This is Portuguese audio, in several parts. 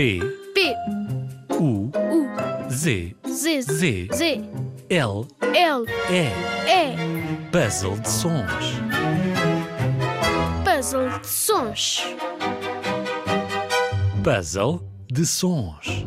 P, P, U, U, Z, Z, Z, Z, L, L, E. E. Puzzle de sons. Puzzle de sons. Puzzle de sons.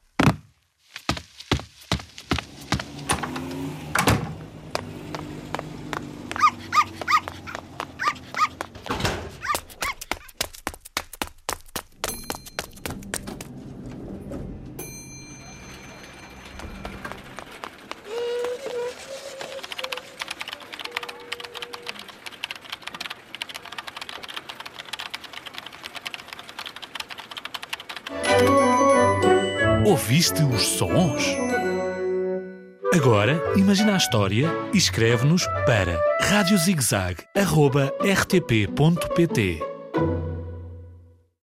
Ouviste os sons? Agora, imagina a história e escreve-nos para radiozigzag.rtp.pt